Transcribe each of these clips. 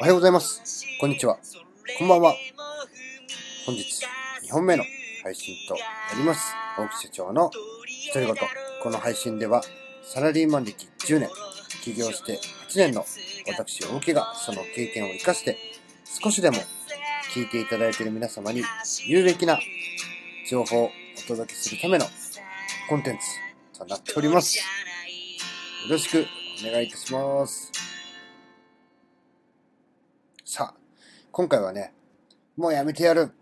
おはようございます。こんにちは。こんばんは。本日2本目の配信となります。大木社長の独り言。この配信ではサラリーマン歴10年、起業して8年の私大木がその経験を生かして少しでも聞いていただいている皆様に有益な情報をお届けするためのコンテンツとなっております。よろしくお願いいたします。さあ、今回はね、もうやめてやる。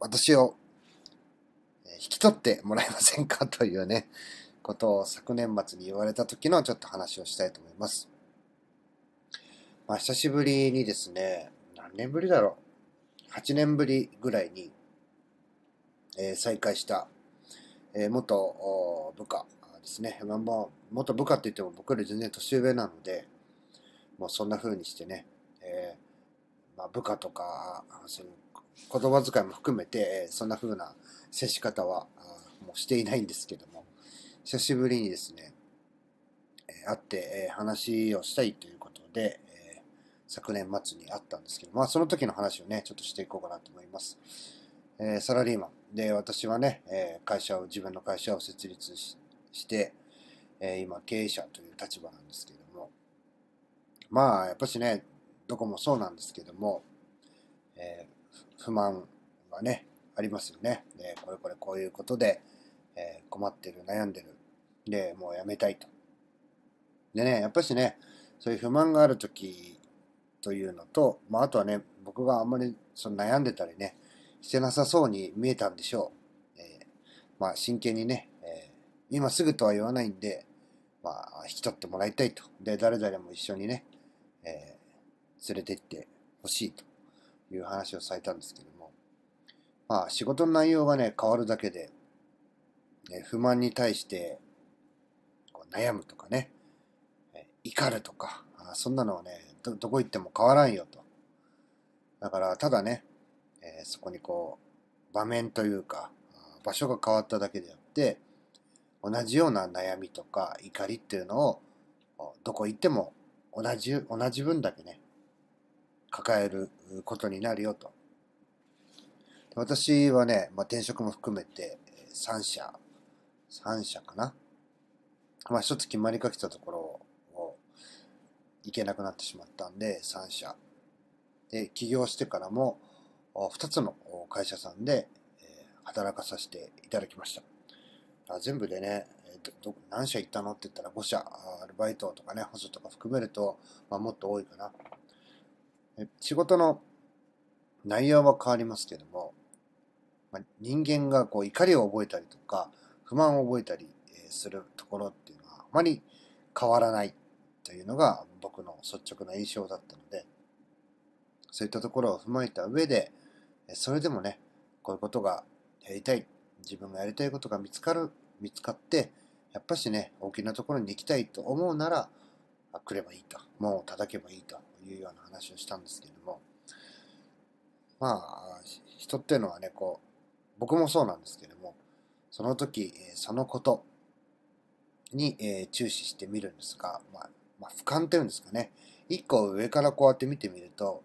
私を引き取ってもらえませんかというね、ことを昨年末に言われた時のちょっと話をしたいと思います。まあ、久しぶりにですね、何年ぶりだろう。8年ぶりぐらいに、えー再会した、えー元部下ですね。まあ、もう元部下って言っても僕より全然年上なので、もうそんな風にしてね、えーまあ、部下とか、そういう言葉遣いも含めて、そんな風な接し方はもうしていないんですけども、久しぶりにですね、会って、話をしたいということで、昨年末に会ったんですけど、まあその時の話をね、ちょっとしていこうかなと思います。えサラリーマンで、私はね、え会社を、自分の会社を設立しして、え今経営者という立場なんですけども、まあやっぱしね、どこもそうなんですけども、え不満はね、ありますよね。で、これこれこういうことで、え困ってる、悩んでる。で、もうやめたいと。でね、やっぱしね、そういう不満があるときというのと、まあ、あとはね、僕があんまりその悩んでたりね、してなさそうに見えたんでしょう。えーまあ、真剣にね、今すぐとは言わないんで、まあ、引き取ってもらいたいと。で、誰々も一緒にね、えー連れて行ってほしいという話をされたんですけども、まあ、仕事の内容がね、変わるだけで、え不満に対してこう悩むとかね、えー怒るとか、あそんなのはねど、どこ行っても変わらんよと。だから、ただね、えーそこにこう、場面というか、場所が変わっただけであって、同じような悩みとか怒りっていうのを、どこ行っても同じ、同じ分だけね、抱えることになるよと。私はね、まあ、転職も含めて3社、3社かな。まあ一つ決まりかけたところを行けなくなってしまったんで、3社。で、起業してからも2つの会社さんで働かさせていただきました。あ全部でね、えーどど何社行ったのって言ったら5社、アルバイトとかね、補助とか含めると、まあ、もっと多いかな。え仕事の内容は変わりますけども、まあ、人間がこう怒りを覚えたりとか、不満を覚えたりするところっていうのはあまり変わらないというのが僕の率直な印象だったので、そういったところを踏まえた上で、それでもね、こういうことがやりたい、自分がやりたいことが見つかる、見つかって、やっぱしね、大きなところに行きたいと思うなら、来ればいいと、門を叩けばいいというような話をしたんですけども、まあ、人っていうのはね、こう、僕もそうなんですけども、その時、そのことに、え注視してみるんですが、まあ、まあ、俯瞰っていうんですかね、一個上からこうやって見てみると、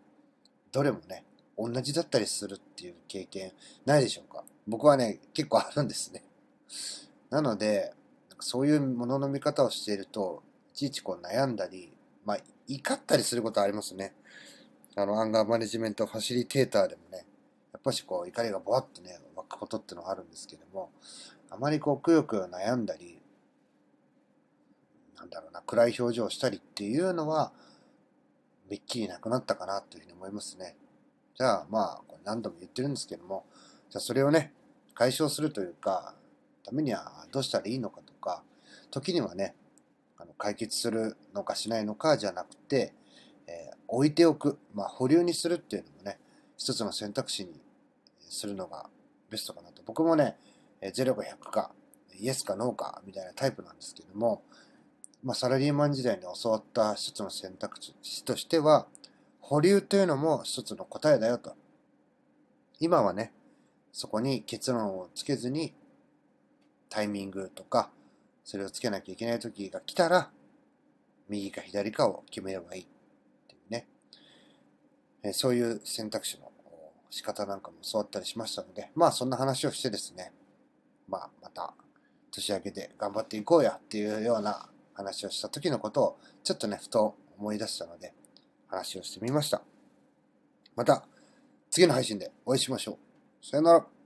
どれもね、同じだったりするっていう経験ないでしょうか。僕はね、結構あるんですね。なので、そういうものの見方をしていると、いちいちこう悩んだり、まあ、怒ったりすることはありますね。あの、アンガーマネジメントファシリテーターでもね、やっぱしこう怒りがボワッとね、湧くことってのはあるんですけども、あまりこうくよくよ悩んだり、なんだろうな、暗い表情をしたりっていうのは、めっきりなくなったかなというふうに思いますね。じゃあまあ、これ何度も言ってるんですけども、じゃあそれをね、解消するというか、ためにはどうしたらいいのかとか、時にはね、あの解決するのかしないのかじゃなくて、えー置いておく、まあ、保留にするっていうのもね、一つの選択肢にするのがベストかなと。僕もね、えー0か100か、イエスかノーかみたいなタイプなんですけども、まあ、サラリーマン時代に教わった一つの選択肢としては、保留というのも一つの答えだよと。今はね、そこに結論をつけずに、タイミングとか、それをつけなきゃいけない時が来たら、右か左かを決めればいいっていうね、えそういう選択肢の仕方なんかも教わったりしましたので、まあそんな話をしてですね、まあまた年明けで頑張っていこうやっていうような話をした時のことをちょっとね、ふと思い出したので話をしてみました。また次の配信でお会いしましょう。さよなら。